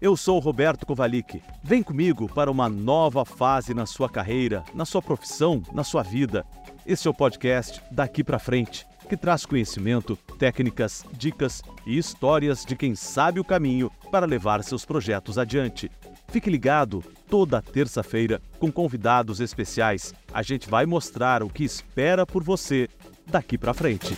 Eu sou o Roberto Kovalik. Vem comigo para uma nova fase na sua carreira, na sua profissão, na sua vida. Esse é o podcast Daqui para Frente, que traz conhecimento, técnicas, dicas e histórias de quem sabe o caminho para levar seus projetos adiante. Fique ligado, toda terça-feira, com convidados especiais. A gente vai mostrar o que espera por você daqui para frente.